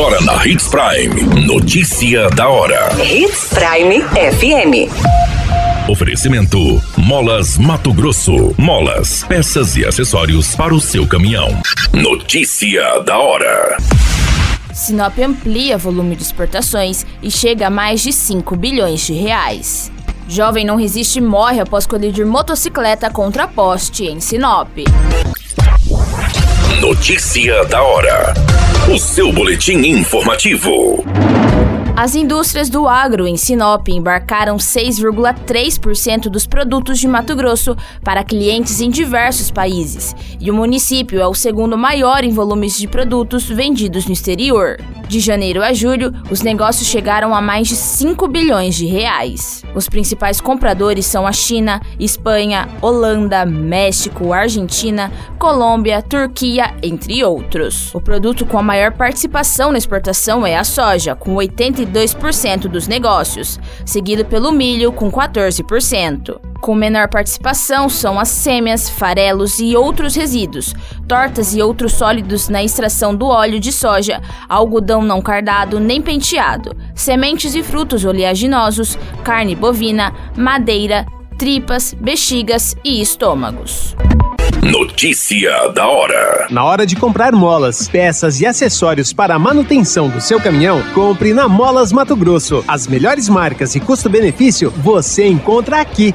Agora na Hits Prime. Notícia da hora. Hits Prime FM. Oferecimento: Molas Mato Grosso. Molas, peças e acessórios para o seu caminhão. Notícia da hora. Sinop amplia volume de exportações e chega a mais de 5 bilhões de reais. Jovem não resiste e morre após colidir motocicleta contra poste em Sinop. Notícia da hora. O seu boletim informativo. As indústrias do agro em Sinop embarcaram 6,3% dos produtos de Mato Grosso para clientes em diversos países, e o município é o segundo maior em volumes de produtos vendidos no exterior. De janeiro a julho, os negócios chegaram a mais de 5 bilhões de reais. Os principais compradores são a China, Espanha, Holanda, México, Argentina, Colômbia, Turquia, entre outros. O produto com a maior participação na exportação é a soja, com 82% dos negócios, seguido pelo milho, com 14%. Com menor participação são as sêmias, farelos e outros resíduos, tortas e outros sólidos na extração do óleo de soja, algodão não cardado nem penteado, sementes e frutos oleaginosos, carne bovina, madeira, tripas, bexigas e estômagos. Notícia da hora. Na hora de comprar molas, peças e acessórios para a manutenção do seu caminhão, compre na Molas Mato Grosso. As melhores marcas e custo-benefício você encontra aqui.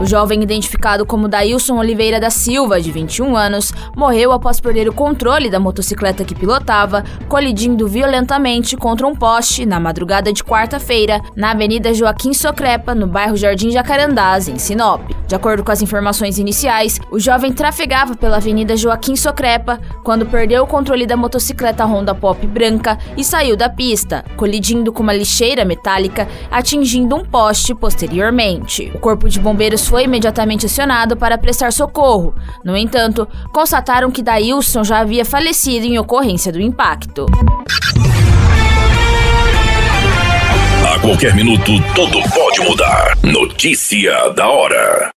O jovem identificado como Dailson Oliveira da Silva, de 21 anos, morreu após perder o controle da motocicleta que pilotava, colidindo violentamente contra um poste na madrugada de quarta-feira, na Avenida Joaquim Socrepa, no bairro Jardim Jacarandás, em Sinop. De acordo com as informações iniciais, o jovem trafegava pela Avenida Joaquim Socrepa quando perdeu o controle da motocicleta Honda Pop branca e saiu da pista, colidindo com uma lixeira metálica, atingindo um poste posteriormente. O corpo de bombeiros foi imediatamente acionado para prestar socorro. No entanto, constataram que Dailson já havia falecido em ocorrência do impacto. A qualquer minuto, tudo pode mudar. Notícia da hora.